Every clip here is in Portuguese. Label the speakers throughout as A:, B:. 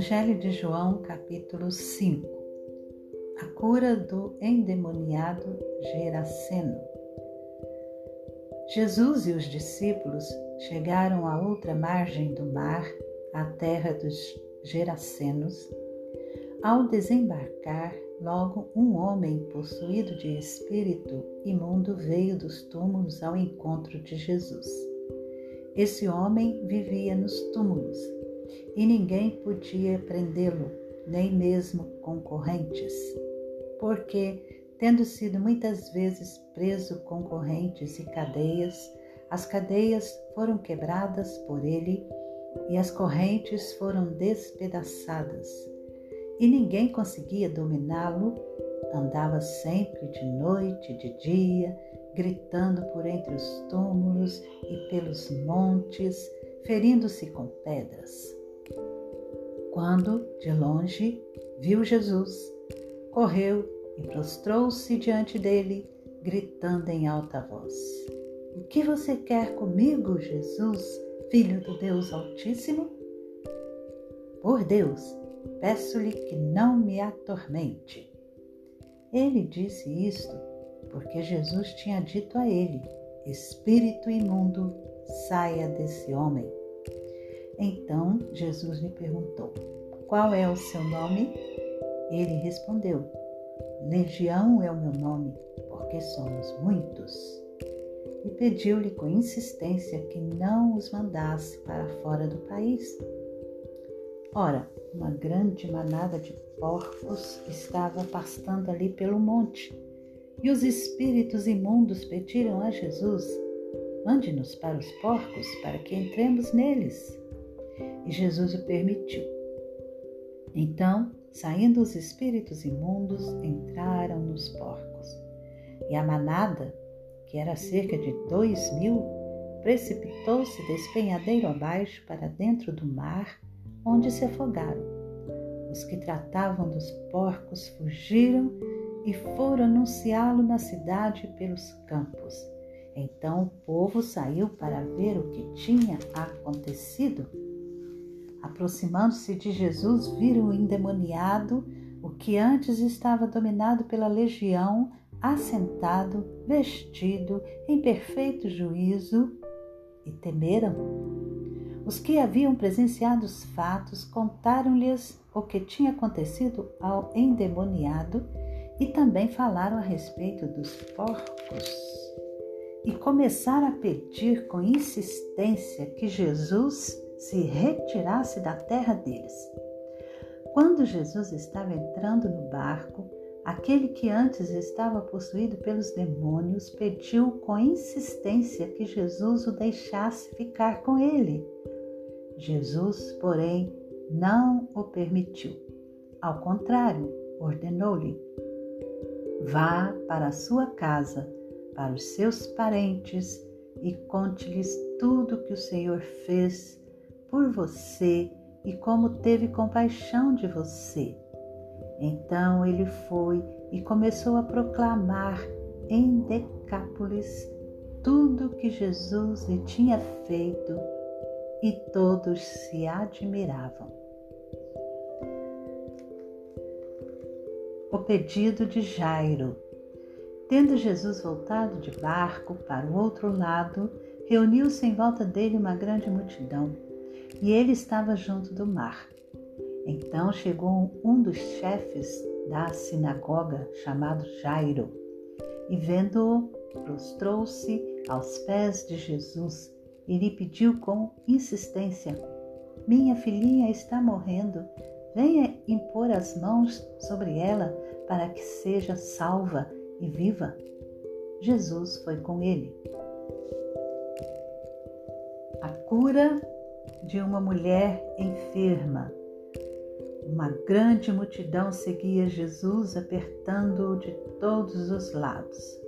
A: Evangelho de João, capítulo 5 A cura do endemoniado Geraseno. Jesus e os discípulos chegaram à outra margem do mar, à terra dos Gerasenos. Ao desembarcar, logo um homem possuído de espírito imundo veio dos túmulos ao encontro de Jesus. Esse homem vivia nos túmulos e ninguém podia prendê-lo, nem mesmo concorrentes, porque, tendo sido muitas vezes preso com correntes e cadeias, as cadeias foram quebradas por ele e as correntes foram despedaçadas, e ninguém conseguia dominá-lo. Andava sempre de noite, de dia, gritando por entre os túmulos e pelos montes, ferindo-se com pedras. Quando, de longe, viu Jesus, correu e prostrou-se diante dele, gritando em alta voz: O que você quer comigo, Jesus, filho do Deus Altíssimo? Por Deus, peço-lhe que não me atormente. Ele disse isto porque Jesus tinha dito a ele: Espírito imundo, saia desse homem. Então Jesus lhe perguntou: Qual é o seu nome? Ele respondeu: Legião é o meu nome, porque somos muitos. E pediu-lhe com insistência que não os mandasse para fora do país. Ora, uma grande manada de porcos estava pastando ali pelo monte, e os espíritos imundos pediram a Jesus: Mande-nos para os porcos, para que entremos neles e Jesus o permitiu. Então, saindo os espíritos imundos, entraram nos porcos. E a manada, que era cerca de dois mil, precipitou-se despenhadeiro abaixo para dentro do mar, onde se afogaram. Os que tratavam dos porcos fugiram e foram anunciá-lo na cidade e pelos campos. Então o povo saiu para ver o que tinha acontecido. Aproximando-se de Jesus, viram o endemoniado, o que antes estava dominado pela legião, assentado, vestido, em perfeito juízo, e temeram. Os que haviam presenciado os fatos contaram-lhes o que tinha acontecido ao endemoniado e também falaram a respeito dos porcos. E começaram a pedir com insistência que Jesus se retirasse da terra deles. Quando Jesus estava entrando no barco, aquele que antes estava possuído pelos demônios pediu com insistência que Jesus o deixasse ficar com ele. Jesus, porém, não o permitiu. Ao contrário, ordenou-lhe: Vá para a sua casa, para os seus parentes e conte-lhes tudo que o Senhor fez por você e como teve compaixão de você. Então ele foi e começou a proclamar em Decápolis tudo que Jesus lhe tinha feito e todos se admiravam. O pedido de Jairo. Tendo Jesus voltado de barco para o outro lado, reuniu-se em volta dele uma grande multidão e ele estava junto do mar. Então chegou um dos chefes da sinagoga, chamado Jairo, e vendo-o, prostrou-se aos pés de Jesus e lhe pediu com insistência: Minha filhinha está morrendo, venha impor as mãos sobre ela para que seja salva e viva. Jesus foi com ele. A cura de uma mulher enferma. Uma grande multidão seguia Jesus, apertando-o de todos os lados.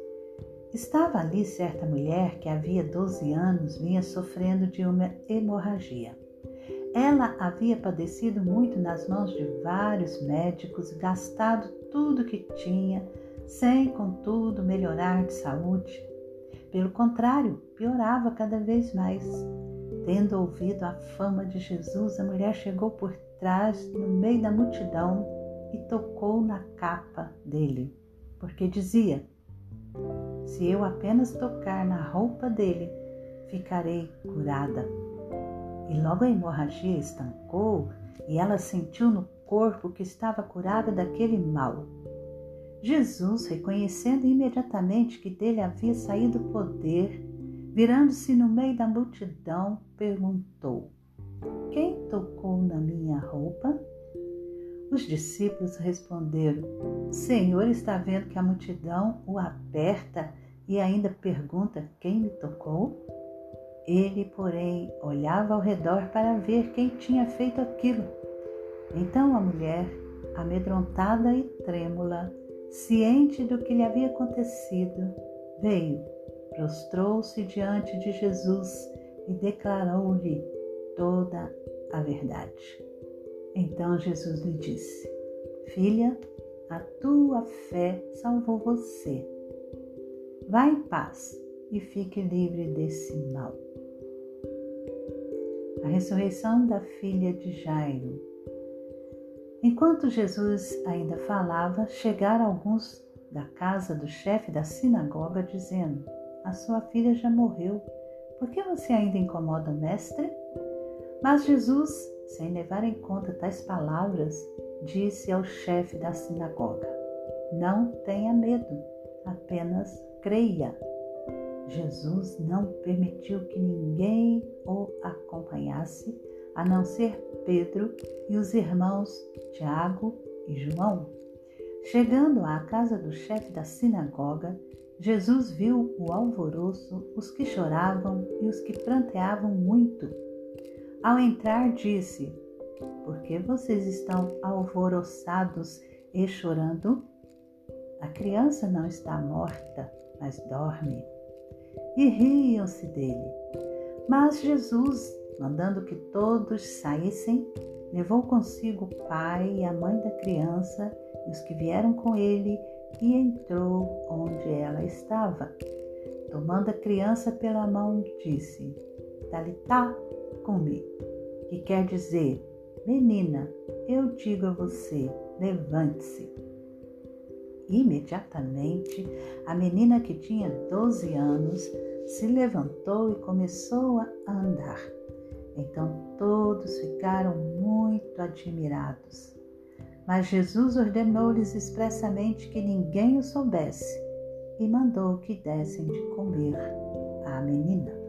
A: Estava ali certa mulher que havia 12 anos vinha sofrendo de uma hemorragia. Ela havia padecido muito nas mãos de vários médicos, gastado tudo que tinha, sem, contudo, melhorar de saúde. Pelo contrário, piorava cada vez mais. Tendo ouvido a fama de Jesus, a mulher chegou por trás, no meio da multidão, e tocou na capa dele, porque dizia: Se eu apenas tocar na roupa dele, ficarei curada. E logo a hemorragia estancou e ela sentiu no corpo que estava curada daquele mal. Jesus, reconhecendo imediatamente que dele havia saído poder, virando-se no meio da multidão, perguntou: Quem tocou na minha roupa? Os discípulos responderam: O Senhor está vendo que a multidão o aperta e ainda pergunta quem me tocou? Ele, porém, olhava ao redor para ver quem tinha feito aquilo. Então a mulher, amedrontada e trêmula, ciente do que lhe havia acontecido, veio, prostrou-se diante de Jesus e declarou-lhe toda a verdade. Então Jesus lhe disse: Filha, a tua fé salvou você. Vá em paz e fique livre desse mal. A ressurreição da filha de Jairo. Enquanto Jesus ainda falava, chegaram alguns da casa do chefe da sinagoga, dizendo: A sua filha já morreu. Por que você ainda incomoda o mestre? Mas Jesus sem levar em conta tais palavras, disse ao chefe da sinagoga: Não tenha medo, apenas creia. Jesus não permitiu que ninguém o acompanhasse, a não ser Pedro e os irmãos Tiago e João. Chegando à casa do chefe da sinagoga, Jesus viu o alvoroço, os que choravam e os que pranteavam muito ao entrar, disse: Por que vocês estão alvoroçados e chorando? A criança não está morta, mas dorme. E riam-se dele. Mas Jesus, mandando que todos saíssem, levou consigo o pai e a mãe da criança e os que vieram com ele e entrou onde ela estava. Tomando a criança pela mão, disse: Talitá, comigo, que quer dizer, menina, eu digo a você, levante-se. Imediatamente, a menina que tinha 12 anos se levantou e começou a andar. Então todos ficaram muito admirados. Mas Jesus ordenou-lhes expressamente que ninguém o soubesse e mandou que dessem de comer à menina.